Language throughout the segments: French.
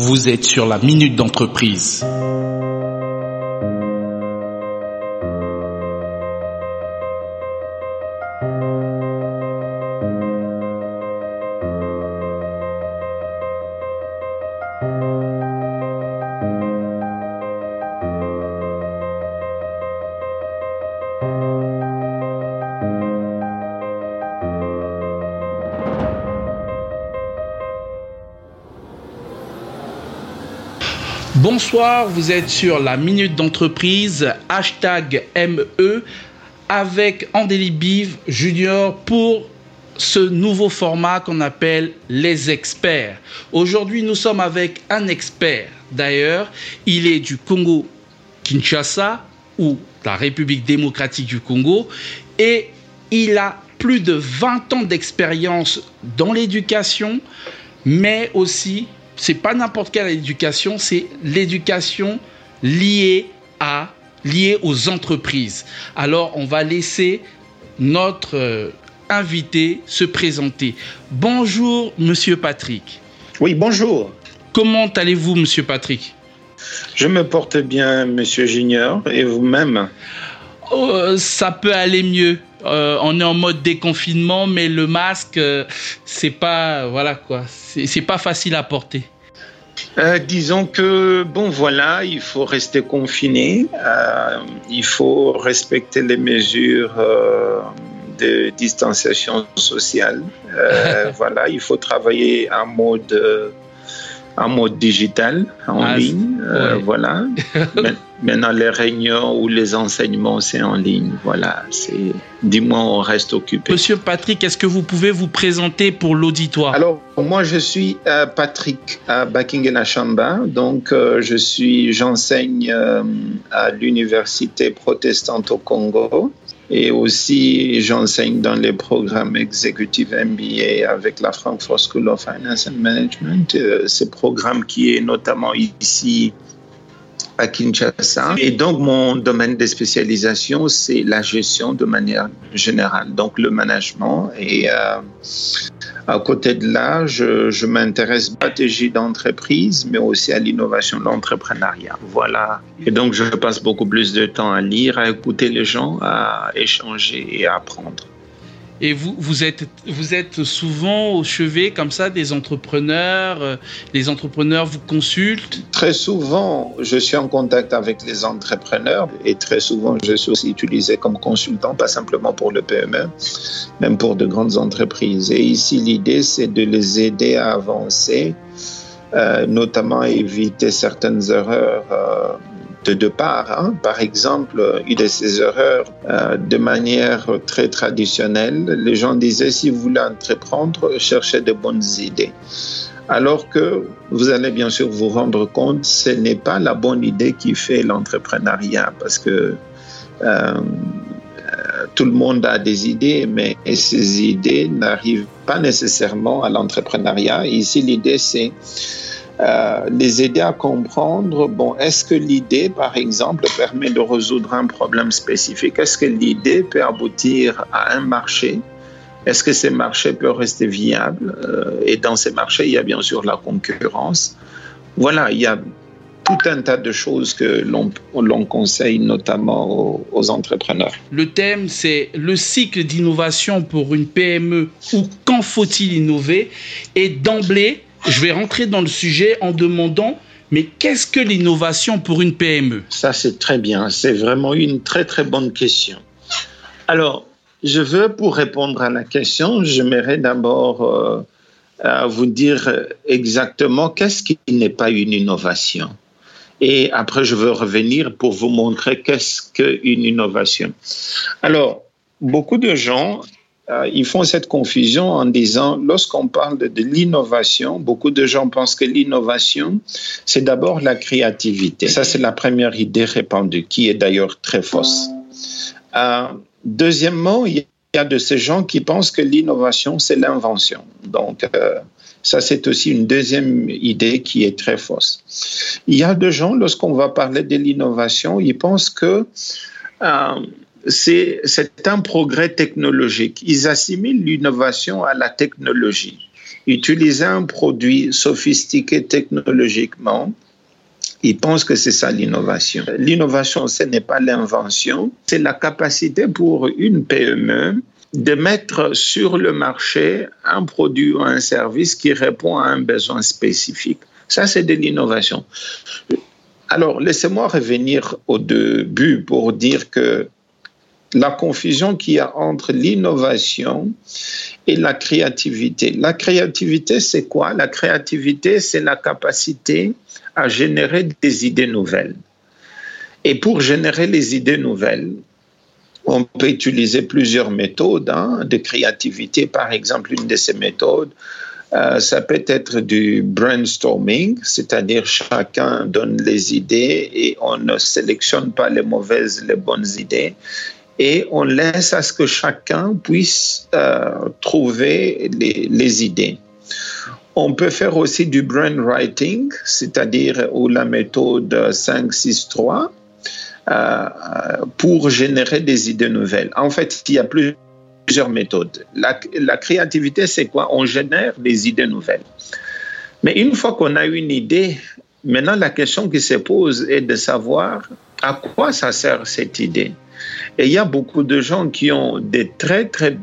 Vous êtes sur la minute d'entreprise. Bonsoir, vous êtes sur la Minute d'entreprise, hashtag ME, avec Andélie Bive Junior pour ce nouveau format qu'on appelle les experts. Aujourd'hui, nous sommes avec un expert. D'ailleurs, il est du Congo Kinshasa ou la République démocratique du Congo et il a plus de 20 ans d'expérience dans l'éducation, mais aussi c'est pas n'importe quelle éducation, c'est l'éducation liée à liée aux entreprises. Alors, on va laisser notre euh, invité se présenter. Bonjour, monsieur Patrick. Oui, bonjour. Comment allez-vous, monsieur Patrick? Je me porte bien, monsieur Junior, et vous-même? Oh, Ça peut aller mieux. Euh, on est en mode déconfinement, mais le masque, euh, c'est pas, voilà quoi, c'est pas facile à porter. Euh, disons que, bon, voilà, il faut rester confiné, il faut respecter les mesures de distanciation sociale. voilà, il faut travailler en mode en mode digital, en ah, ligne. Euh, voilà. Maintenant, les réunions ou les enseignements, c'est en ligne. Voilà. C'est, dis-moi, on reste occupé. Monsieur Patrick, est-ce que vous pouvez vous présenter pour l'auditoire? Alors, moi, je suis euh, Patrick à Chamba. Donc, euh, je suis, j'enseigne à l'université protestante au Congo. Et aussi, j'enseigne dans les programmes exécutifs MBA avec la Frankfurt School of Finance and Management. Euh, ce programme qui est notamment ici à Kinshasa. Et donc, mon domaine de spécialisation, c'est la gestion de manière générale, donc le management. Et euh, à côté de là, je, m'intéresse à la stratégie d'entreprise, mais aussi à l'innovation l'entrepreneuriat. Voilà. Et donc, je passe beaucoup plus de temps à lire, à écouter les gens, à échanger et à apprendre. Et vous, vous êtes, vous êtes souvent au chevet comme ça des entrepreneurs. Euh, les entrepreneurs vous consultent? Très souvent, je suis en contact avec les entrepreneurs et très souvent, je suis aussi utilisé comme consultant, pas simplement pour le PME, même pour de grandes entreprises. Et ici, l'idée, c'est de les aider à avancer, euh, notamment à éviter certaines erreurs. Euh, de deux parts. Hein. Par exemple, une de ces erreurs, euh, de manière très traditionnelle, les gens disaient si vous voulez entreprendre, cherchez de bonnes idées. Alors que vous allez bien sûr vous rendre compte, ce n'est pas la bonne idée qui fait l'entrepreneuriat, parce que euh, euh, tout le monde a des idées, mais ces idées n'arrivent pas nécessairement à l'entrepreneuriat. Ici, l'idée, c'est euh, les aider à comprendre, bon, est-ce que l'idée, par exemple, permet de résoudre un problème spécifique? Est-ce que l'idée peut aboutir à un marché? Est-ce que ces marchés peuvent rester viables? Euh, Et dans ces marchés, il y a bien sûr la concurrence. Voilà, il y a tout un tas de choses que l'on conseille notamment aux, aux, entrepreneurs. Le thème, c'est le cycle d'innovation pour une PME ou quand faut-il innover? Et d'emblée, je vais rentrer dans le sujet en demandant mais qu'est-ce que l'innovation pour une PME Ça, c'est très bien. C'est vraiment une très, très bonne question. Alors, je veux, pour répondre à la question, j'aimerais d'abord euh, vous dire exactement qu'est-ce qui n'est pas une innovation. Et après, je veux revenir pour vous montrer qu'est-ce qu'une innovation. Alors, beaucoup de gens ils font cette confusion en disant, lorsqu'on parle de, l'innovation, beaucoup de gens pensent que l'innovation, c'est d'abord la créativité. Ça, c'est la première idée répandue, qui est d'ailleurs très fausse. Euh, deuxièmement, il y a de ces gens qui pensent que l'innovation, c'est l'invention. Donc, euh, ça, c'est aussi une deuxième idée qui est très fausse. Il y a de gens, lorsqu'on va parler de l'innovation, ils pensent que c'est un progrès technologique. Ils assimilent l'innovation à la technologie. utiliser un produit sophistiqué technologiquement, ils pensent que c'est ça l'innovation. L'innovation, ce n'est pas l'invention, c'est la capacité pour une PME de mettre sur le marché un produit ou un service qui répond à un besoin spécifique. Ça, c'est de l'innovation. Alors, laissez-moi revenir au début pour dire que la confusion qu'il y a entre l'innovation et la créativité. La créativité, c'est quoi? La créativité, c'est la capacité à générer des idées nouvelles. Et pour générer les idées nouvelles, on peut utiliser plusieurs méthodes hein, de créativité. Par exemple, une de ces méthodes, euh, ça peut être du brainstorming, c'est-à-dire chacun donne les idées et on ne sélectionne pas les mauvaises, les bonnes idées et on laisse à ce que chacun puisse euh, trouver les, idées. On peut faire aussi du brainwriting, c'est-à-dire ou la méthode 5-6-3 euh, pour générer des idées nouvelles. En fait, il y a plusieurs méthodes. La, la créativité, c'est quoi? On génère des idées nouvelles. Mais une fois qu'on a une idée, maintenant la question qui se pose est de savoir à quoi ça sert cette idée. Et il y a beaucoup de gens qui ont des très très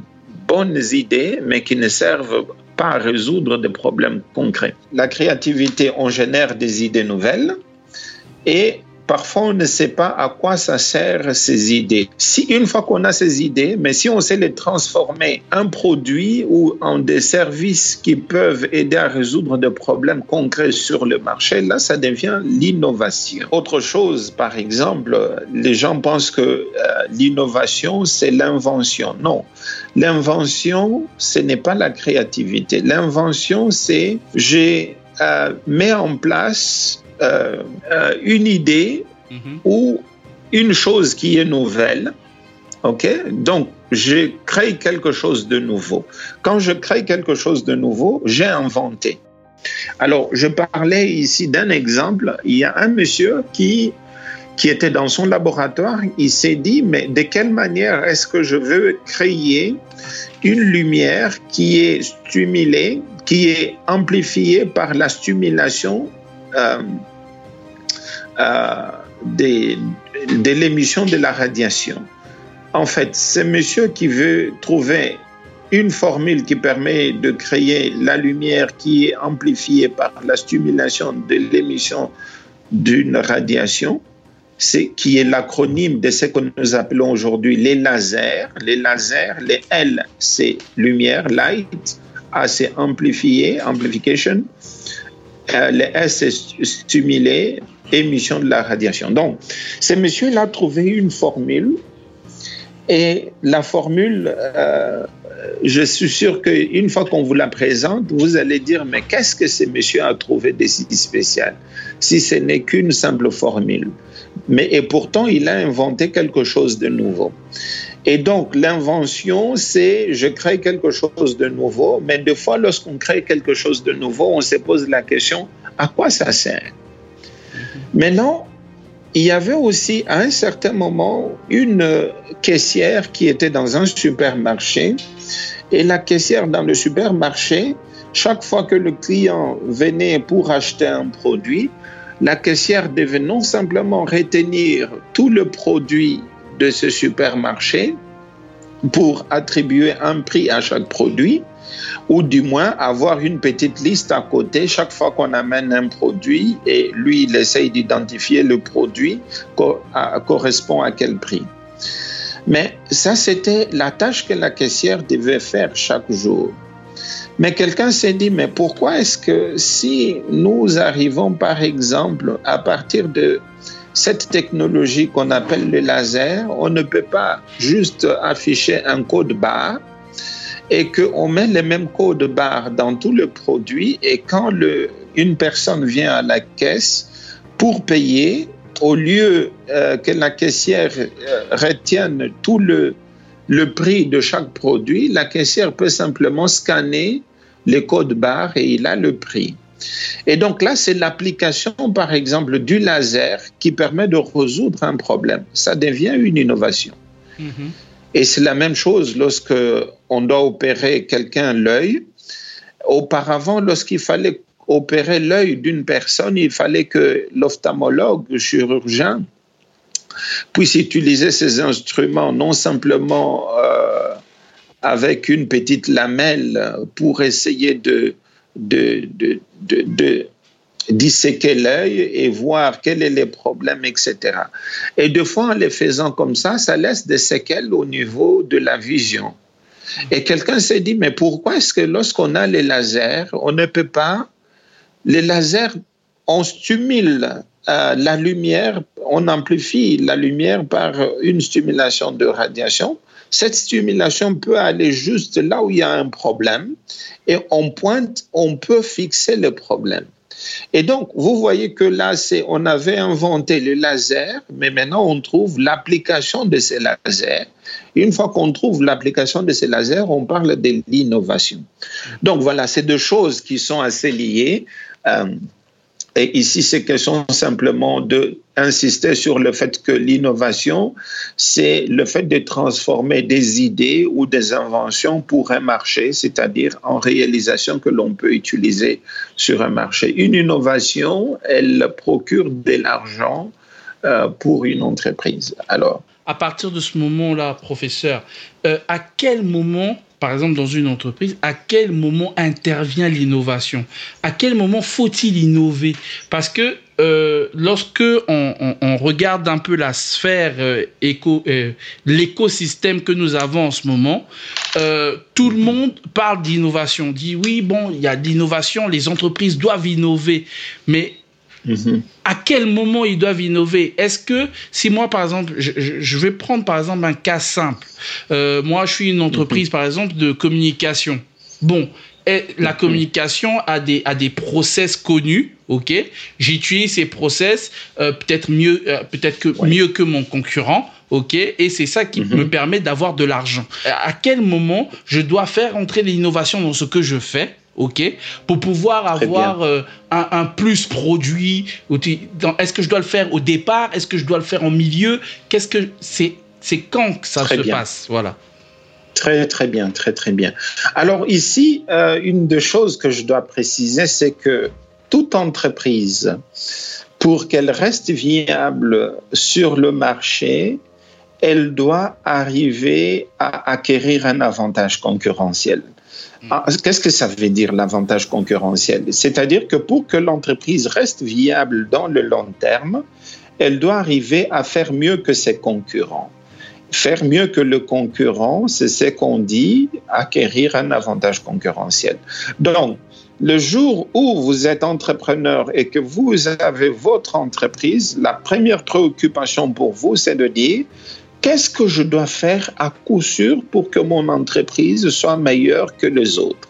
bonnes idées, mais qui ne servent pas à résoudre des problèmes concrets. La créativité, on génère des idées nouvelles et parfois on ne sait pas à quoi ça sert ces idées. Si une fois qu'on a ces idées, mais si on sait les transformer en produits ou en des services qui peuvent aider à résoudre des problèmes concrets sur le marché, là ça devient l'innovation. Autre chose, par exemple, les gens pensent que euh, l'innovation c'est l'invention. Non, l'invention ce n'est pas la créativité. L'invention c'est j'ai euh, mis en place euh, euh, une idée mhm. ou une chose qui est nouvelle. OK? Donc, je crée quelque chose de nouveau. Quand je crée quelque chose de nouveau, j'ai inventé. Alors, je parlais ici d'un exemple. Il y a un monsieur qui, qui était dans son laboratoire. Il s'est dit, mais de quelle manière est-ce que je veux créer une lumière qui est stimulée, qui est amplifiée par la stimulation euh, euh, de, l'émission de la radiation. En fait, c'est monsieur qui veut trouver une formule qui permet de créer la lumière qui est amplifiée par la stimulation de l'émission d'une radiation, c'est qui est l'acronyme de ce que nous appelons aujourd'hui les lasers. Les lasers, les L, c'est lumière, light, A, c'est amplifié, amplification, euh, les S, c'est stimulé, émission de la radiation. Donc, ce monsieur-là a trouvé une formule et la formule, euh, je suis sûr qu'une fois qu'on vous la présente, vous allez dire, mais qu'est-ce que ce monsieur a trouvé de si spécial si ce n'est qu'une simple formule? Mais, Et pourtant, il a inventé quelque chose de nouveau. Et donc, l'invention, c'est je crée quelque chose de nouveau, mais des fois, lorsqu'on crée quelque chose de nouveau, on se pose la question, à quoi ça sert? Maintenant, il y avait aussi à un certain moment une caissière qui était dans un supermarché et la caissière dans le supermarché, chaque fois que le client venait pour acheter un produit, la caissière devait non simplement retenir tout le produit de ce supermarché pour attribuer un prix à chaque produit, ou du moins avoir une petite liste à côté chaque fois qu'on amène un produit et lui, il essaye d'identifier le produit correspond à quel prix. Mais ça, c'était la tâche que la caissière devait faire chaque jour. Mais quelqu'un s'est dit, mais pourquoi est-ce que si nous arrivons, par exemple, à partir de cette technologie qu'on appelle le laser, on ne peut pas juste afficher un code barre et qu'on met les mêmes codes barres dans tout le produit et quand une personne vient à la caisse pour payer, au lieu euh, que la caissière euh, retienne tout le, le prix de chaque produit, la caissière peut simplement scanner les codes barres et il a le prix. Et donc là, c'est l'application, par exemple, du laser qui permet de résoudre un problème. Ça devient une innovation. Mm-hmm. Et c'est la même chose lorsque on doit opérer quelqu'un l'œil. auparavant, lorsqu'il fallait opérer l'œil d'une personne, il fallait que l'ophtalmologue, le chirurgien, puisse utiliser ces instruments non simplement euh, avec une petite lamelle pour essayer de, de, de, disséquer l'œil et voir quels sont les problèmes, etc. Et deux fois, en les faisant comme ça, ça laisse des séquelles au niveau de la vision. Et quelqu'un s'est dit, mais pourquoi est-ce que lorsqu'on a les lasers, on ne peut pas, les lasers, on stimule euh, la lumière, on amplifie la lumière par une stimulation de radiation. Cette stimulation peut aller juste là où il y a un problème et on pointe, on peut fixer le problème. Et donc, vous voyez que là, on avait inventé le laser, mais maintenant on trouve l'application de ces lasers. Une fois qu'on trouve l'application de ces lasers, on parle de l'innovation. Donc voilà, c'est deux choses qui sont assez liées. Euh, et ici, c'est question simplement d'insister sur le fait que l'innovation, c'est le fait de transformer des idées ou des inventions pour un marché, c'est-à-dire en réalisation que l'on peut utiliser sur un marché. Une innovation, elle procure de l'argent euh, pour une entreprise. Alors, à partir de ce moment-là, professeur, euh, à quel moment par exemple, dans une entreprise, à quel moment intervient l'innovation? À quel moment faut-il innover? Parce que euh, lorsque on, regarde un peu la sphère euh, éco, euh, l'écosystème que nous avons en ce moment, tout le monde parle d'innovation, dit oui, bon, il y a de l'innovation, les entreprises doivent innover, mais à quel moment ils doivent innover? Est-ce que si moi, par exemple, je, vais prendre par exemple un cas simple. Euh, moi, je suis une entreprise, par exemple, de communication. Bon, la communication a des, a des process connus, ok? J'utilise ces process euh, peut-être mieux, euh, peut-être que mieux que mon concurrent, ok? Et c'est ça qui mhm. me permet d'avoir de l'argent. À quel moment je dois faire entrer l'innovation dans ce que je fais? Ok, pour pouvoir avoir euh, un, plus produit. Est-ce que je dois le faire au départ? Est-ce que je dois le faire en milieu? Qu'est-ce que c'est C'est quand que ça se passe? Voilà. Très très bien, très très bien. Alors ici, euh, une des choses que je dois préciser, c'est que toute entreprise, pour qu'elle reste viable sur le marché, elle doit arriver à acquérir un avantage concurrentiel. Ah, qu'est-ce que ça veut dire l'avantage concurrentiel? C'est-à-dire que pour que l'entreprise reste viable dans le long terme, elle doit arriver à faire mieux que ses concurrents. Faire mieux que le concurrent, c'est ce qu'on dit, acquérir un avantage concurrentiel. Donc, le jour où vous êtes entrepreneur et que vous avez votre entreprise, la première préoccupation pour vous, c'est de dire, qu'est-ce que je dois faire à coup sûr pour que mon entreprise soit meilleure que les autres?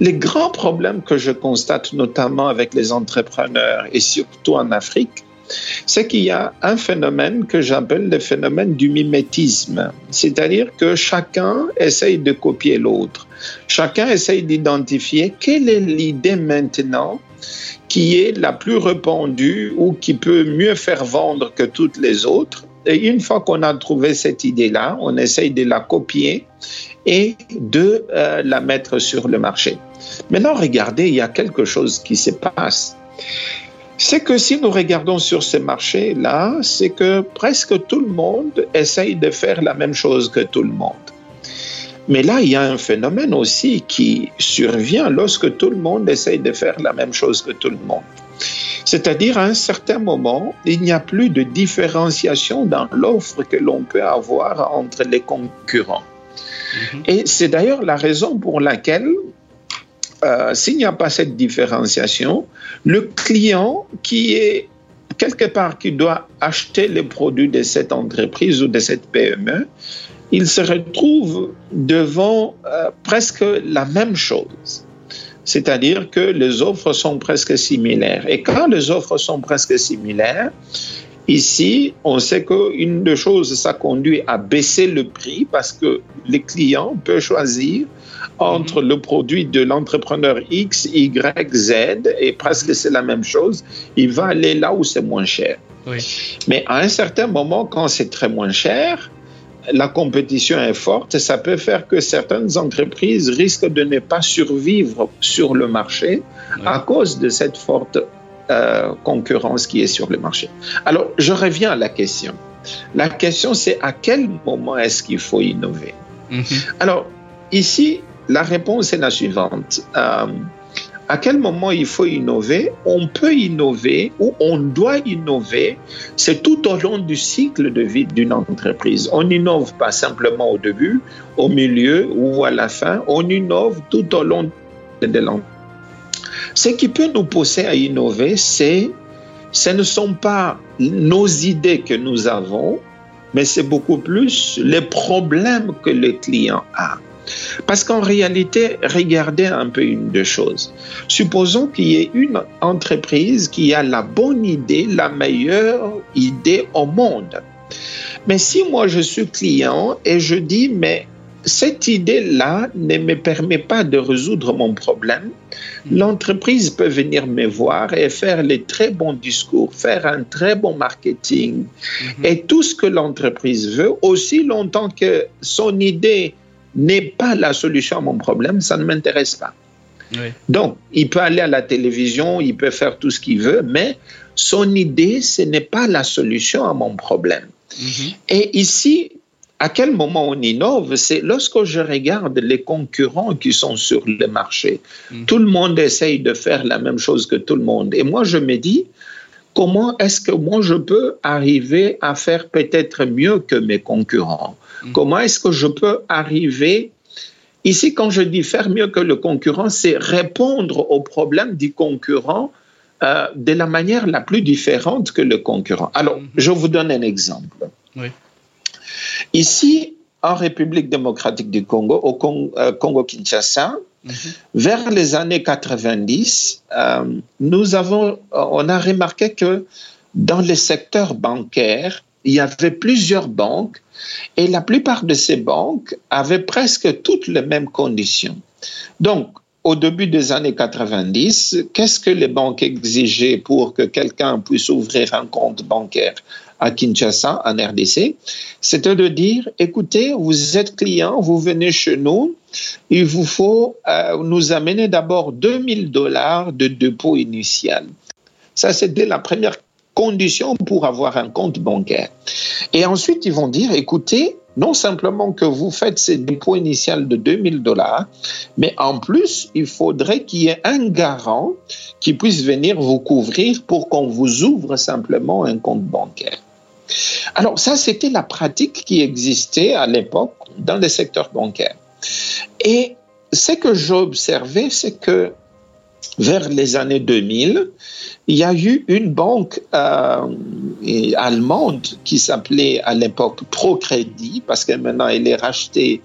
Les grands problèmes que je constate notamment avec les entrepreneurs et surtout en Afrique, c'est qu'il y a un phénomène que j'appelle le phénomène du mimétisme, c'est-à-dire que chacun essaye de copier l'autre. Chacun essaye d'identifier quelle est l'idée maintenant qui est la plus répandue ou qui peut mieux faire vendre que toutes les autres une fois qu'on a trouvé cette idée-là, on essaye de la copier et de euh, la mettre sur le marché. Maintenant, regardez, il y a quelque chose qui se passe. C'est que si nous regardons sur ces marchés-là, c'est que presque tout le monde essaye de faire la même chose que tout le monde. Mais là, il y a un phénomène aussi qui survient lorsque tout le monde essaye de faire la même chose que tout le monde. C'est-à-dire, à un certain moment, il n'y a plus de différenciation dans l'offre que l'on peut avoir entre les concurrents. Mhm. Et c'est d'ailleurs la raison pour laquelle, euh, s'il n'y a pas cette différenciation, le client qui est quelque part qui doit acheter les produits de cette entreprise ou de cette PME, il se retrouve devant euh, presque la même chose c'est-à-dire que les offres sont presque similaires. Et quand les offres sont presque similaires, ici, on sait qu'une des choses, ça conduit à baisser le prix parce que les clients peuvent choisir entre mhm. le produit de l'entrepreneur X, Y, Z, et presque c'est la même chose. Il va aller là où c'est moins cher. Mais à un certain moment, quand c'est très moins cher, la compétition est forte, ça peut faire que certaines entreprises risquent de ne pas survivre sur le marché à cause de cette forte euh, concurrence qui est sur le marché. Alors, je reviens à la question. La question, c'est à quel moment est-ce qu'il faut innover? Mhm. Alors, ici, la réponse est la suivante. Euh, à quel moment il faut innover? On peut innover ou on doit innover. C'est tout au long du cycle de vie d'une entreprise. On n'innove pas simplement au début, au milieu ou à la fin. On innove tout au long de l'entreprise. Ce qui peut nous pousser à innover, c'est ce ne sont pas nos idées que nous avons, mais c'est beaucoup plus les problèmes que le client a. Parce qu'en réalité, regardez un peu une de choses. Supposons qu'il y ait une entreprise qui a la bonne idée, la meilleure idée au monde. Mais si moi je suis client et je dis, mais cette idée-là ne me permet pas de résoudre mon problème. L'entreprise peut venir me voir et faire les très bons discours, faire un très bon marketing mhm. et tout ce que l'entreprise veut, aussi longtemps que son idée n'est pas la solution à mon problème, ça ne m'intéresse pas. Donc, il peut aller à la télévision, il peut faire tout ce qu'il veut, mais son idée, ce n'est pas la solution à mon problème. Mhm. Et ici, à quel moment on innove? C'est lorsque je regarde les concurrents qui sont sur le marché. Mhm. Tout le monde essaye de faire la même chose que tout le monde. Et moi, je me dis, comment est-ce que moi, je peux arriver à faire peut-être mieux que mes concurrents? Comment est-ce que je peux arriver Ici, quand je dis faire mieux que le concurrent, c'est répondre aux problèmes du concurrent euh, de la manière la plus différente que le concurrent. Alors, mhm. je vous donne un exemple. Oui. Ici, en République démocratique du Congo, au euh, Congo-Kinshasa, mhm. vers les années 90, euh, nous avons, on a remarqué que dans le secteur bancaire, il y avait plusieurs banques et la plupart de ces banques avaient presque toutes les mêmes conditions. Donc, au début des années 90, qu'est-ce que les banques exigeaient pour que quelqu'un puisse ouvrir un compte bancaire à Kinshasa, en RDC, c'était de dire, écoutez, vous êtes client, vous venez chez nous, il vous faut euh, nous amener d'abord 2000 dollars de dépôt initial. Ça, c'était la première condition pour avoir un compte bancaire. Et ensuite, ils vont dire, écoutez, non simplement que vous faites ce dépôt initial de 2000 dollars, mais en plus, il faudrait qu'il y ait un garant qui puisse venir vous couvrir pour qu'on vous ouvre simplement un compte bancaire. Alors ça, c'était la pratique qui existait à l'époque dans le secteur bancaire. Et ce que j'ai observé, c'est que vers les années 2000, il y a eu une banque euh, allemande qui s'appelait à l'époque Procrédit, parce que maintenant elle est rachetée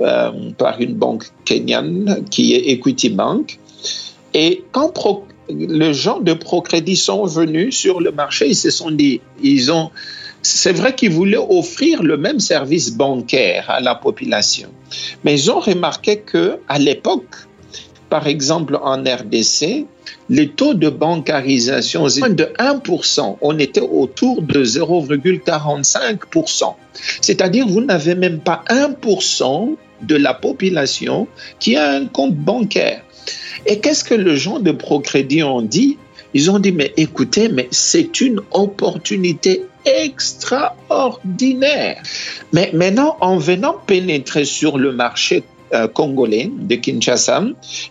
euh, par une banque kenyane qui est Equity Bank. Et quand les gens de Procrédit sont venus sur le marché, ils se sont dit, ils ont c'est vrai qu'ils voulaient offrir le même service bancaire à la population, mais ils ont remarqué que à l'époque, par exemple en RDC, les taux de bancarisation étaient de 1%, on était autour de 0,45%. C'est-à-dire vous n'avez même pas 1% de la population qui a un compte bancaire. Et qu'est-ce que les gens de Procrédit ont dit? Ils ont dit, mais écoutez, mais c'est une opportunité extraordinaire. Mais maintenant, en venant pénétrer sur le marché euh, congolais de Kinshasa,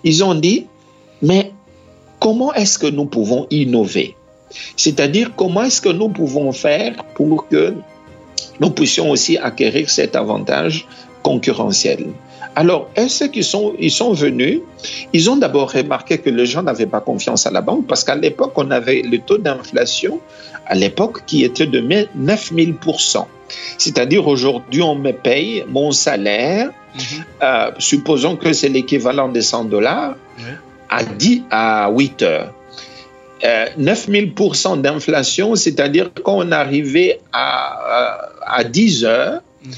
ils ont dit, mais comment est-ce que nous pouvons innover? C'est-à-dire, comment est-ce que nous pouvons faire pour que nous puissions aussi acquérir cet avantage concurrentiel? Alors, est-ce qu'ils sont, ils sont venus? Ils ont d'abord remarqué que les gens n'avaient pas confiance à la banque parce qu'à l'époque, on avait le taux d'inflation à l'époque qui était de 9000 C'est-à-dire aujourd'hui, on me paye mon salaire, mhm. euh, supposons que c'est l'équivalent de 100 dollars, à, 10, à 8 heures. Euh, 9000% d'inflation, c'est-à-dire quand on arrivait à, à 10 heures, mhm.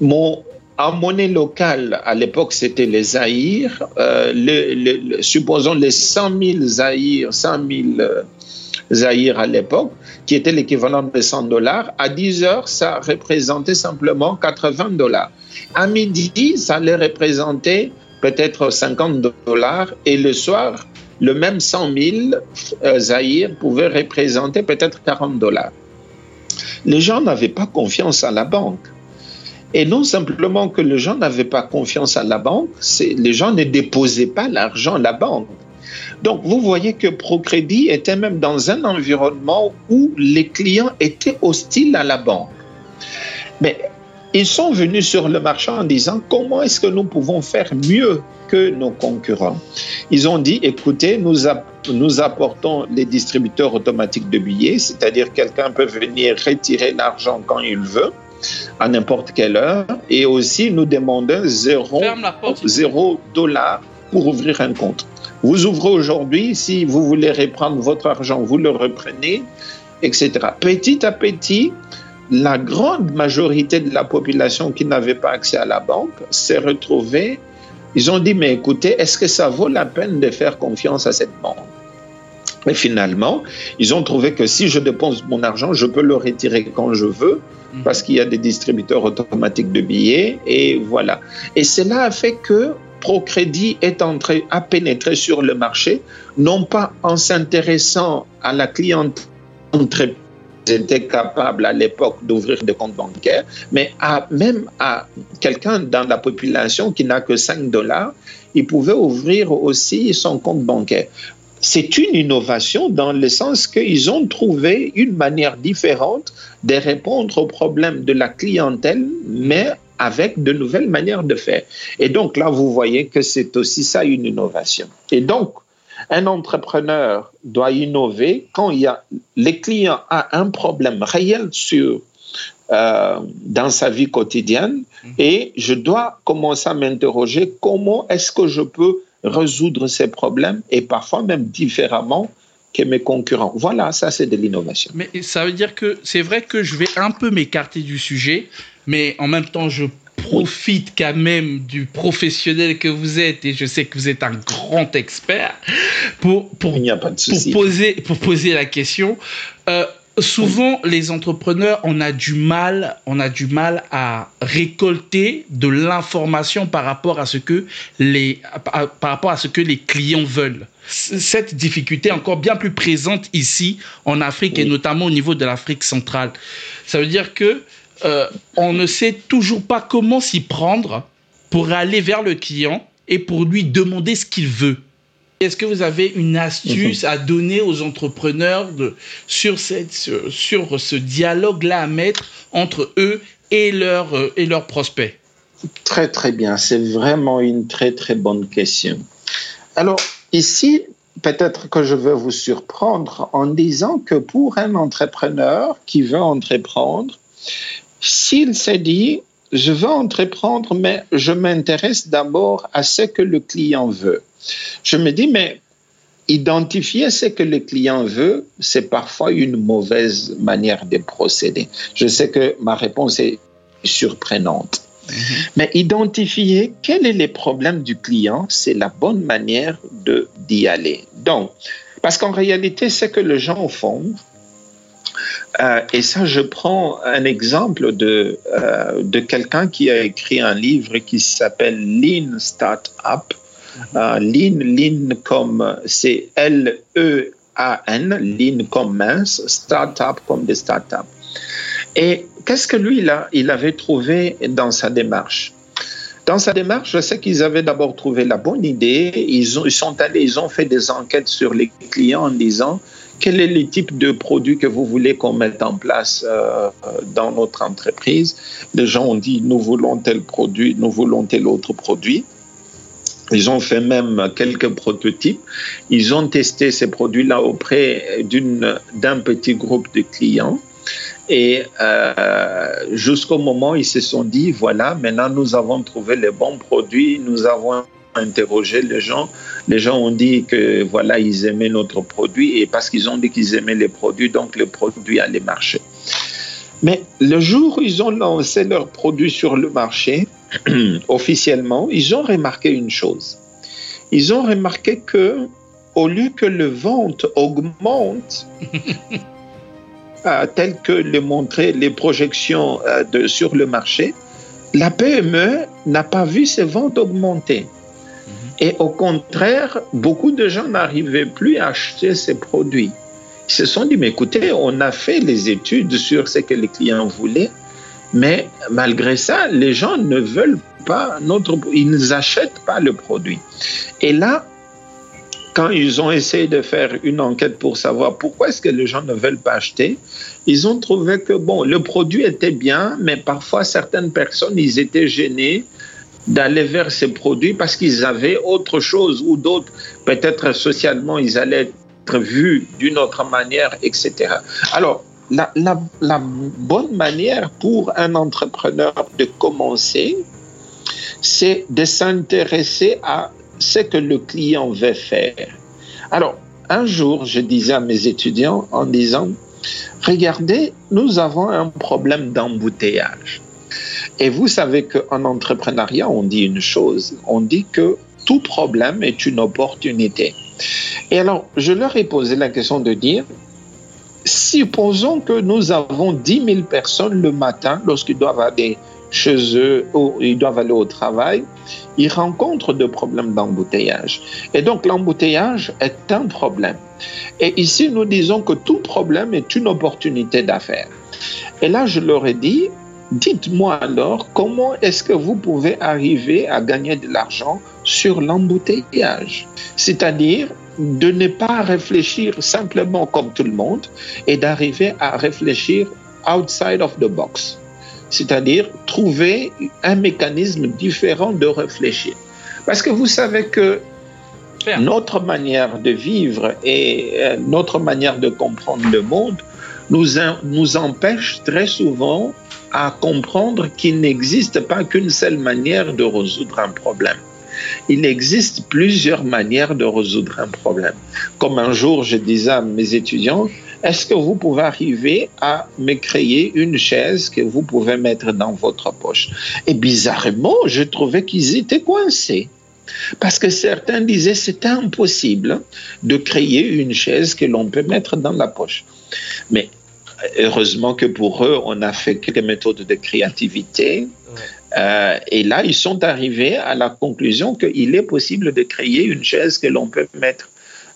mon, en monnaie locale, à l'époque, c'était les Zaïres. Euh, supposons les 100 000 Zaïres, 100 000 Zahir à l'époque, qui était l'équivalent de 100 dollars. À 10 heures, ça représentait simplement 80 dollars. À midi, ça allait représenter peut-être 50 dollars. Et le soir, le même 100 000 euh, Zahir pouvait représenter peut-être 40 dollars. Les gens n'avaient pas confiance à la banque. Et non simplement que les gens n'avaient pas confiance à la banque, les gens ne déposaient pas l'argent à la banque. Donc, vous voyez que Procrédit était même dans un environnement où les clients étaient hostiles à la banque. Mais ils sont venus sur le marché en disant comment est-ce que nous pouvons faire mieux que nos concurrents? Ils ont dit, écoutez, nous, nous apportons les distributeurs automatiques de billets, c'est-à-dire quelqu'un peut venir retirer l'argent quand il veut à n'importe quelle heure et aussi nous demandons zéro, zéro dollar pour ouvrir un compte. Vous ouvrez aujourd'hui, si vous voulez reprendre votre argent, vous le reprenez, etc. Petit à petit, la grande majorité de la population qui n'avait pas accès à la banque s'est retrouvée. Ils ont dit, mais écoutez, est-ce que ça vaut la peine de faire confiance à cette banque? Mais finalement, ils ont trouvé que si je dépense mon argent, je peux le retirer quand je veux mhm. parce qu'il y a des distributeurs automatiques de billets et voilà. Et cela a fait que Procrédit est entré à pénétrer sur le marché, non pas en s'intéressant à la clientèle étaient capables à l'époque d'ouvrir des comptes bancaires, mais à, même à quelqu'un dans la population qui n'a que 5 dollars, il pouvait ouvrir aussi son compte bancaire. C'est une innovation dans le sens qu'ils ont trouvé une manière différente de répondre aux problèmes de la clientèle, mais avec de nouvelles manières de faire. Et donc là, vous voyez que c'est aussi ça une innovation. Et donc, un entrepreneur doit innover quand il y a, les clients a un problème réel sur, euh, dans sa vie quotidienne mhm. et je dois commencer à m'interroger comment est-ce que je peux résoudre ces problèmes et parfois même différemment que mes concurrents. Voilà, ça c'est de l'innovation. Mais ça veut dire que c'est vrai que je vais un peu m'écarter du sujet, mais en même temps je profite quand même du professionnel que vous êtes, et je sais que vous êtes un grand expert, pour, pour, pour, poser, pour poser la question. Euh, souvent, les entrepreneurs, on a du mal, on a du mal à récolter de l'information par rapport à ce que les, par rapport à ce que les clients veulent. Cette difficulté est encore bien plus présente ici en Afrique et notamment au niveau de l'Afrique centrale. Ça veut dire que euh, on ne sait toujours pas comment s'y prendre pour aller vers le client et pour lui demander ce qu'il veut. Est-ce que vous avez une astuce mhm. à donner aux entrepreneurs sur, ce dialogue-là à mettre entre eux et, euh, et leurs prospects? Très très bien, c'est vraiment une très très bonne question. Alors ici, peut-être que je vais vous surprendre en disant que pour un entrepreneur qui veut entreprendre, s'il s'est dit, je veux entreprendre, mais je m'intéresse d'abord à ce que le client veut. Je me dis, mais identifier ce que le client veut, c'est parfois une mauvaise manière de procéder. Je sais que ma réponse est surprenante. Mm-hmm. Mais identifier quels sont les problèmes du client, c'est la bonne manière de d'y aller. Donc, parce qu'en réalité, ce que les gens font, euh, et ça, je prends un exemple de, euh, de quelqu'un qui a écrit un livre qui s'appelle Lean Startup. Mhm. Euh, lean, lean comme c'est L-E-A-N, lean comme mince, startup comme des startups. Et qu'est-ce que lui, là, il avait trouvé dans sa démarche? Dans sa démarche, je sais qu'ils avaient d'abord trouvé la bonne idée. Ils, ont, ils sont allés, ils ont fait des enquêtes sur les clients en disant quel est le type de produit que vous voulez qu'on mette en place euh, dans notre entreprise? Les gens ont dit, nous voulons tel produit, nous voulons tel autre produit. Ils ont fait même quelques prototypes. Ils ont testé ces produits-là auprès d'un petit groupe de clients. Et euh, jusqu'au moment ils se sont dit, voilà, maintenant nous avons trouvé les bons produits, nous avons interrogé les gens. Les gens ont dit que voilà, ils aimaient notre produit et parce qu'ils ont dit qu'ils aimaient les produits, donc le produit allait marcher. Mais le jour où ils ont lancé leur produit sur le marché, officiellement, ils ont remarqué une chose. Ils ont remarqué que au lieu que le vente augmente, euh, tel que le montraient les projections euh, de, sur le marché, la PME n'a pas vu ses ventes augmenter. Et au contraire, beaucoup de gens n'arrivaient plus à acheter ces produits. Ils se sont dit, mais écoutez, on a fait les études sur ce que les clients voulaient, mais malgré ça, les gens ne veulent pas notre, ils n'achètent pas le produit. Et là, quand ils ont essayé de faire une enquête pour savoir pourquoi est-ce que les gens ne veulent pas acheter, ils ont trouvé que bon, le produit était bien, mais parfois certaines personnes, ils étaient gênés d'aller vers ces produits parce qu'ils avaient autre chose ou d'autres, peut-être socialement, ils allaient être vus d'une autre manière, etc. Alors, la, la, la, bonne manière pour un entrepreneur de commencer, c'est de s'intéresser à ce que le client veut faire. Alors, un jour, je disais à mes étudiants en disant, regardez, nous avons un problème d'embouteillage. Et vous savez qu'en entrepreneuriat, on dit une chose, on dit que tout problème est une opportunité. Et alors, je leur ai posé la question de dire, supposons que nous avons 10 000 personnes le matin lorsqu'ils doivent aller chez eux ou ils doivent aller au travail, ils rencontrent des problèmes d'embouteillage. Et donc l'embouteillage est un problème. Et ici, nous disons que tout problème est une opportunité d'affaires. Et là, je leur ai dit, dites-moi alors comment est-ce que vous pouvez arriver à gagner de l'argent sur l'embouteillage? C'est-à-dire de ne pas réfléchir simplement comme tout le monde et d'arriver à réfléchir outside of the box c'est-à-dire trouver un mécanisme différent de réfléchir. Parce que vous savez que notre manière de vivre et euh, notre manière de comprendre le monde nous, nous empêche très souvent à comprendre qu'il n'existe pas qu'une seule manière de résoudre un problème. Il existe plusieurs manières de résoudre un problème. Comme un jour, je disais à mes étudiants, est-ce que vous pouvez arriver à me créer une chaise que vous pouvez mettre dans votre poche? Et bizarrement, je trouvais qu'ils étaient coincés. Parce que certains disaient c'est impossible de créer une chaise que l'on peut mettre dans la poche. Mais heureusement que pour eux, on a fait quelques méthodes de créativité. Euh, et là, ils sont arrivés à la conclusion qu'il est possible de créer une chaise que l'on peut mettre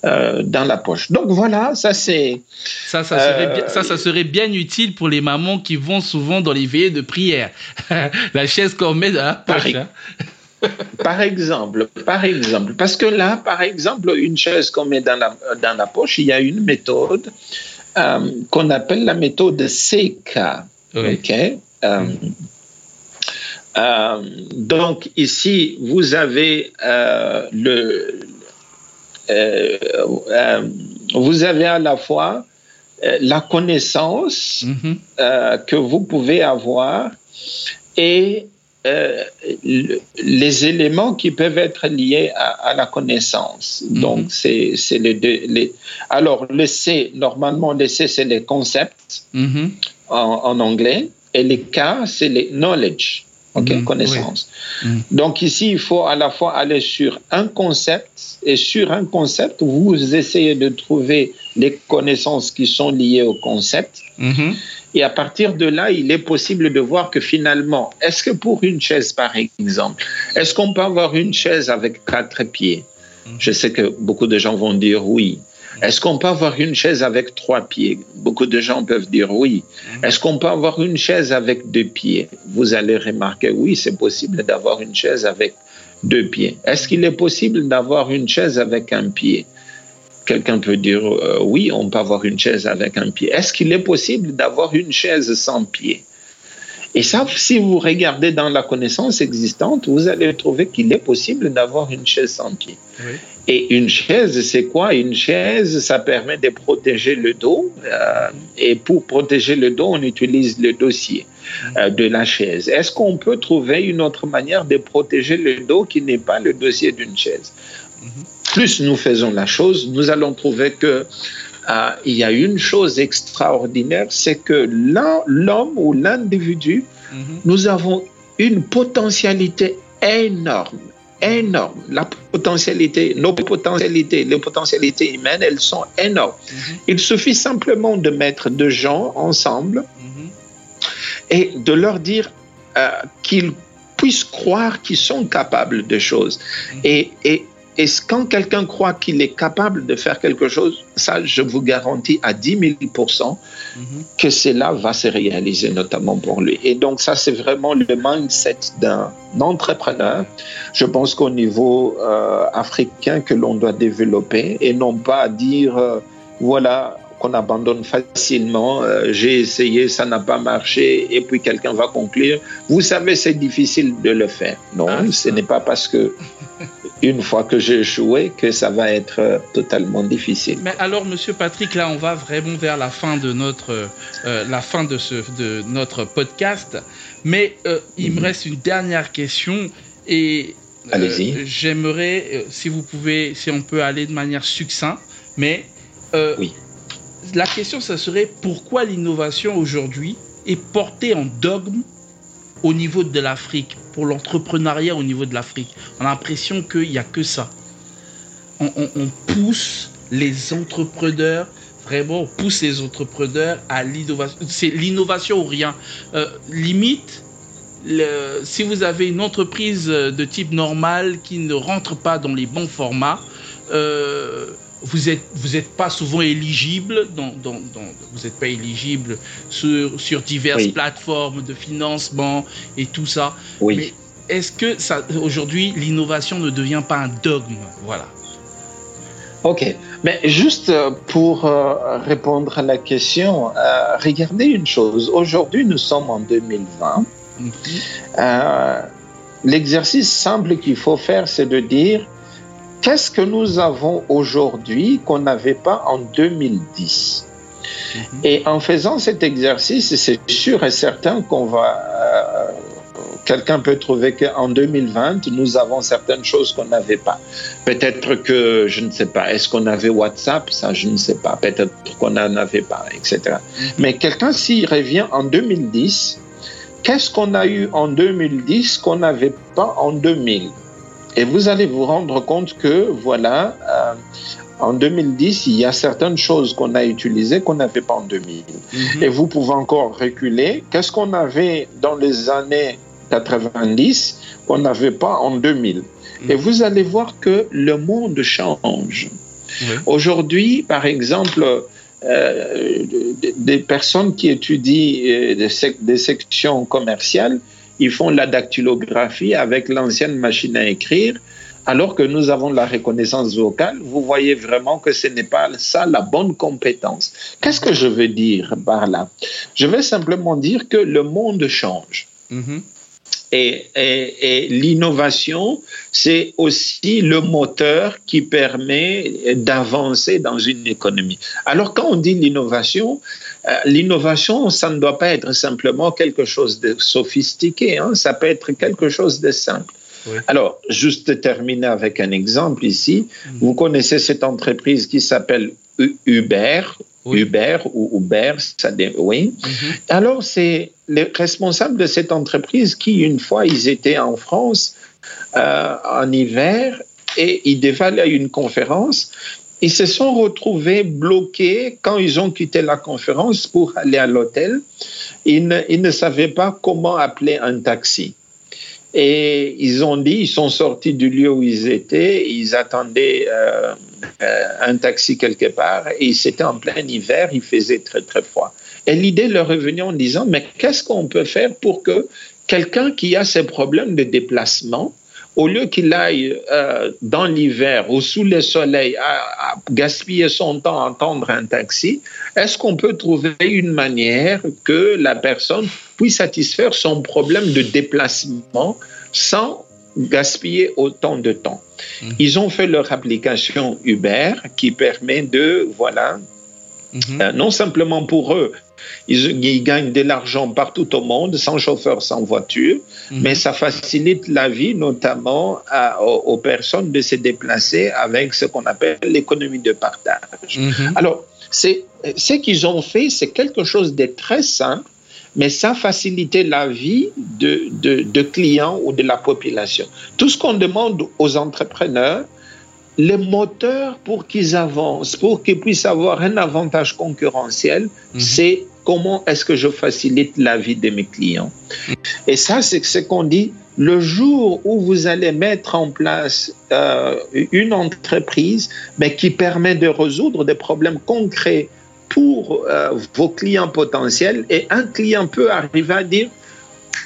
euh, dans la poche. Donc voilà, ça c'est. Ça, ça serait, bien, ça, ça serait bien utile pour les mamans qui vont souvent dans les veillées de prière. la chaise qu'on met dans la poche. Par, hein. par exemple, par exemple, parce que là, par exemple, une chaise qu'on met dans la, dans la poche, il y a une méthode euh, qu'on appelle la méthode CK. OK? Euh, donc ici, vous avez le, euh, euh, vous avez à la fois euh, la connaissance mhm. que vous pouvez avoir et les éléments qui peuvent être liés à, la connaissance. Mhm. Donc, c'est les deux. Les... Alors, le C, normalement, le C, c'est les concepts mhm. en, en, anglais, et les K, c'est les knowledge ok, mm, connaissance. Donc ici, il faut à la fois aller sur un concept et sur un concept, vous essayez de trouver les connaissances qui sont liées au concept. Et à partir de là, il est possible de voir que finalement, est-ce que pour une chaise, par exemple, est-ce qu'on peut avoir une chaise avec quatre pieds? Mm. Je sais que beaucoup de gens vont dire oui. Est-ce qu'on peut avoir une chaise avec trois pieds? Beaucoup de gens peuvent dire oui. Mhm. Est-ce qu'on peut avoir une chaise avec deux pieds? Vous allez remarquer, oui, c'est possible d'avoir une chaise avec deux pieds. Est-ce qu'il est possible d'avoir une chaise avec un pied? Quelqu'un peut dire euh, oui, on peut avoir une chaise avec un pied. Est-ce qu'il est possible d'avoir une chaise sans pied? Et ça, si vous regardez dans la connaissance existante, vous allez trouver qu'il est possible d'avoir une chaise sans pied. Et une chaise, c'est quoi? Une chaise, ça permet de protéger le dos. Euh, et pour protéger le dos, on utilise le dossier euh, de la chaise. Est-ce qu'on peut trouver une autre manière de protéger le dos qui n'est pas le dossier d'une chaise? Mm-hmm. Plus nous faisons la chose, nous allons trouver que euh, il y a une chose extraordinaire, c'est que l'homme ou l'individu, mhm. nous avons une potentialité énorme, énormes. La potentialité, nos potentialités, les potentialités humaines, elles sont énormes. Mhm. Il suffit simplement de mettre deux gens ensemble mhm. et de leur dire euh, qu'ils puissent croire qu'ils sont capables de choses. Et, et, et quand quelqu'un croit qu'il est capable de faire quelque chose, ça, je vous garantis à 10 000% que cela va se réaliser, notamment pour lui. Et donc, ça, c'est vraiment le mindset d'un entrepreneur. Je pense qu'au niveau euh, africain, que l'on doit développer et non pas dire, euh, voilà, qu'on abandonne facilement. Euh, j'ai essayé, ça n'a pas marché, et puis quelqu'un va conclure. Vous savez, c'est difficile de le faire. Non, ah, ce n'est pas parce que une fois que j'ai échoué que ça va être euh, totalement difficile. Mais alors, Monsieur Patrick, là, on va vraiment vers la fin de notre, euh, la fin de, ce, de notre podcast. Mais il me mhm. reste une dernière question et j'aimerais, si vous pouvez, si on peut aller de manière succincte, mais oui la question, ça serait pourquoi l'innovation aujourd'hui est portée en dogme au niveau de l'Afrique, pour l'entrepreneuriat au niveau de l'Afrique. On a l'impression qu'il n'y a que ça. On, pousse les entrepreneurs, vraiment, on pousse les entrepreneurs à l'innovation. C'est l'innovation ou rien. Euh, limite, si vous avez une entreprise de type normal qui ne rentre pas dans les bons formats, euh, vous n'êtes vous êtes pas souvent éligible, dans, vous n'êtes pas éligible sur, sur diverses plateformes de financement et tout ça. Oui. Mais est-ce que ça, aujourd'hui, l'innovation ne devient pas un dogme? Voilà. Ok, mais juste euh, pour euh, répondre à la question, euh, regardez une chose. Aujourd'hui, nous sommes en 2020. Mhm. L'exercice simple qu'il faut faire, c'est de dire Qu'est-ce que nous avons aujourd'hui qu'on n'avait pas en 2010 mhm. Et en faisant cet exercice, c'est sûr et certain qu'on va... Euh, quelqu'un peut trouver qu'en 2020, nous avons certaines choses qu'on n'avait pas. Peut-être que, je ne sais pas, est-ce qu'on avait WhatsApp? Ça, je ne sais pas. Peut-être qu'on n'en avait pas, etc. Mhm. Mais quelqu'un, s'il revient en 2010, qu'est-ce qu'on a eu en 2010 qu'on n'avait pas en 2000 et vous allez vous rendre compte que, voilà, euh, en 2010, il y a certaines choses qu'on a utilisées qu'on n'avait pas en 2000. Mhm. Et vous pouvez encore reculer. Qu'est-ce qu'on avait dans les années 90 qu'on n'avait pas en 2000 Et mhm. vous allez voir que le monde change. Aujourd'hui, par exemple, euh, des personnes qui étudient euh, des, des sections commerciales, ils font la dactylographie avec l'ancienne machine à écrire, alors que nous avons la reconnaissance vocale. Vous voyez vraiment que ce n'est pas ça la bonne compétence. Qu'est-ce que je veux dire par là? Je veux simplement dire que le monde change. Mm-hmm. Et, l'innovation, c'est aussi le moteur qui permet d'avancer dans une économie. Alors quand on dit l'innovation, l'innovation, ça ne doit pas être simplement quelque chose de sophistiqué, hein, ça peut être quelque chose de simple. Alors, juste terminer avec un exemple ici. Mm. Vous connaissez cette entreprise qui s'appelle Uber, Uber ou Uber, ça oui. Mm-hmm. Alors, c'est les responsables de cette entreprise qui, une fois, ils étaient en France euh, en hiver et ils devaient aller à une conférence. Ils se sont retrouvés bloqués quand ils ont quitté la conférence pour aller à l'hôtel. Ils ne, savaient pas comment appeler un taxi. Et ils ont dit, ils sont sortis du lieu où ils étaient, ils attendaient euh, euh, un taxi quelque part, et c'était en plein hiver, il faisait très très froid. Et l'idée leur est venue en disant, mais qu'est-ce qu'on peut faire pour que quelqu'un qui a ces problèmes de déplacement, au lieu qu'il aille euh, dans l'hiver ou sous le soleil à, gaspiller son temps à attendre un taxi, est-ce qu'on peut trouver une manière que la personne puisse satisfaire son problème de déplacement sans gaspiller autant de temps? Mhm. Ils ont fait leur application Uber qui permet de, voilà, mhm. euh, non simplement pour eux, ils, gagnent de l'argent partout au monde, sans chauffeur, sans voiture, mhm. mais ça facilite la vie, notamment aux, personnes de se déplacer avec ce qu'on appelle l'économie de partage. Alors, c'est, ce qu'ils ont fait, c'est quelque chose de très simple, mais ça faciliter la vie de, de, de clients ou de la population. Tout ce qu'on demande aux entrepreneurs, les moteurs pour qu'ils avancent, pour qu'ils puissent avoir un avantage concurrentiel, mhm. c'est comment est-ce que je facilite la vie de mes clients. Et ça, c'est ce qu'on dit, le jour où vous allez mettre en place euh, une entreprise mais qui permet de résoudre des problèmes concrets pour euh, vos clients potentiels, et un client peut arriver à dire,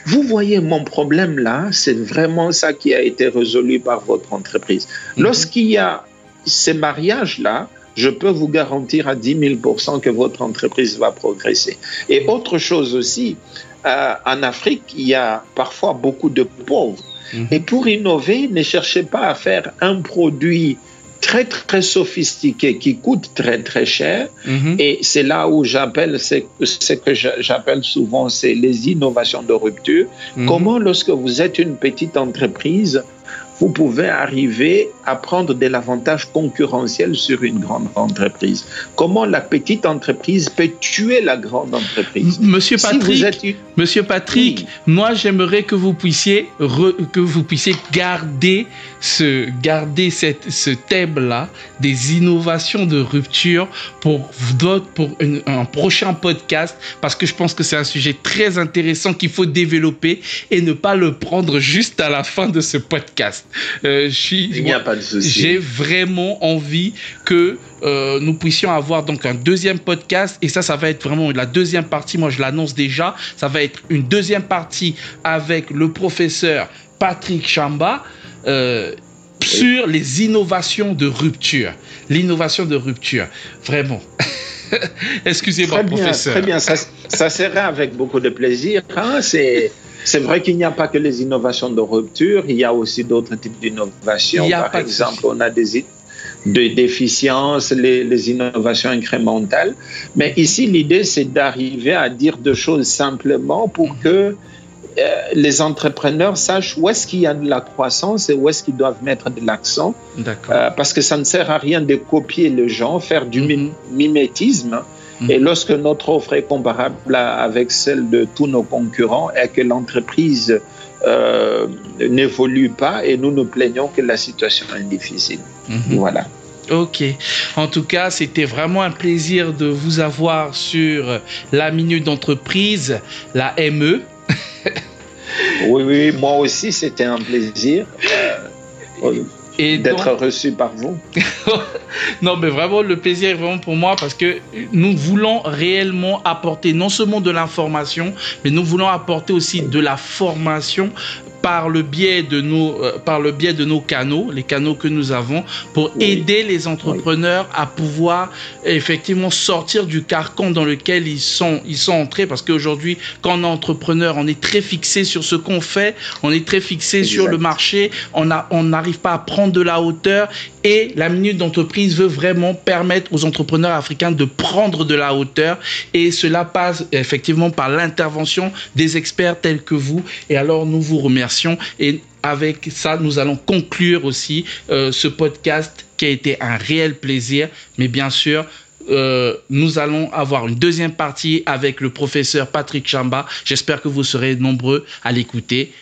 vous voyez mon problème là, c'est vraiment ça qui a été résolu par votre entreprise. Mhm. Lorsqu'il y a ces mariages-là, je peux vous garantir à 10 000% que votre entreprise va progresser. Et autre chose aussi, euh, en Afrique, il y a parfois beaucoup de pauvres. Mhm. Et pour innover, ne cherchez pas à faire un produit très très sophistiqué qui coûte très très cher mhm. et c'est là où j'appelle ce que j'appelle souvent c'est les innovations de rupture. Mhm. Comment lorsque vous êtes une petite entreprise vous pouvez arriver à prendre de l'avantage concurrentiel sur une grande entreprise? Comment la petite entreprise peut tuer la grande entreprise? Monsieur Patrick, Monsieur Patrick, moi j'aimerais que vous puissiez que vous puissiez garder ce garder cette ce thème là des innovations de rupture pour d'autres pour un prochain podcast parce que je pense que c'est un sujet très intéressant qu'il faut développer et ne pas le prendre juste à la fin de ce podcast. Euh, Il n'y a pas de souci. J'ai vraiment envie que euh, nous puissions avoir donc un deuxième podcast et ça, ça va être vraiment la deuxième partie. Moi, je l'annonce déjà. Ça va être une deuxième partie avec le professeur Patrick Chamba. Euh, sur les innovations de rupture. L'innovation de rupture. Vraiment. Excusez-moi, professeur. Très bien, ça, ça avec beaucoup de plaisir. Hein, c'est c'est vrai qu'il n'y a pas que les innovations de rupture, il y a aussi d'autres types d'innovations. Par exemple, on a des, déficiences, les, innovations incrémentales. Mais ici, l'idée, c'est d'arriver à dire deux choses simplement pour mhm. que les entrepreneurs sachent où est-ce qu'il y a de la croissance et où est-ce qu'ils doivent mettre de l'accent. Euh, parce que ça ne sert à rien de copier les gens, faire du mhm. mimétisme. Mm. Et lorsque notre offre est comparable avec celle de tous nos concurrents et que l'entreprise euh, n'évolue pas et nous nous plaignons que la situation est difficile. Mm-hmm. Voilà. Ok. En tout cas, c'était vraiment un plaisir de vous avoir sur la minute d'entreprise, la ME. oui, oui, moi aussi, c'était un plaisir. Euh, d'être reçu par vous. non, mais vraiment, le plaisir est vraiment pour moi parce que nous voulons réellement apporter non seulement de l'information, mais nous voulons apporter aussi de la formation par le biais de nos, euh, par le biais de nos canaux, les canaux que nous avons, pour aider les entrepreneurs à pouvoir effectivement sortir du carcan dans lequel ils sont, ils sont entrés. Parce qu'aujourd'hui, quand on est entrepreneur, on est très fixé sur ce qu'on fait, on est très fixé sur le marché, on n'arrive pas à prendre de la hauteur. Et la minute d'entreprise veut vraiment permettre aux entrepreneurs africains de prendre de la hauteur. Et cela passe effectivement par l'intervention des experts tels que vous. Et alors nous vous remercions et avec ça, nous allons conclure aussi euh, ce podcast qui a été un réel plaisir. Mais bien sûr, euh, nous allons avoir une deuxième partie avec le professeur Patrick Chamba. J'espère que vous serez nombreux à l'écouter.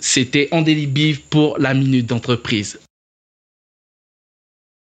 C'était Andélie Biv pour la Minute d'entreprise.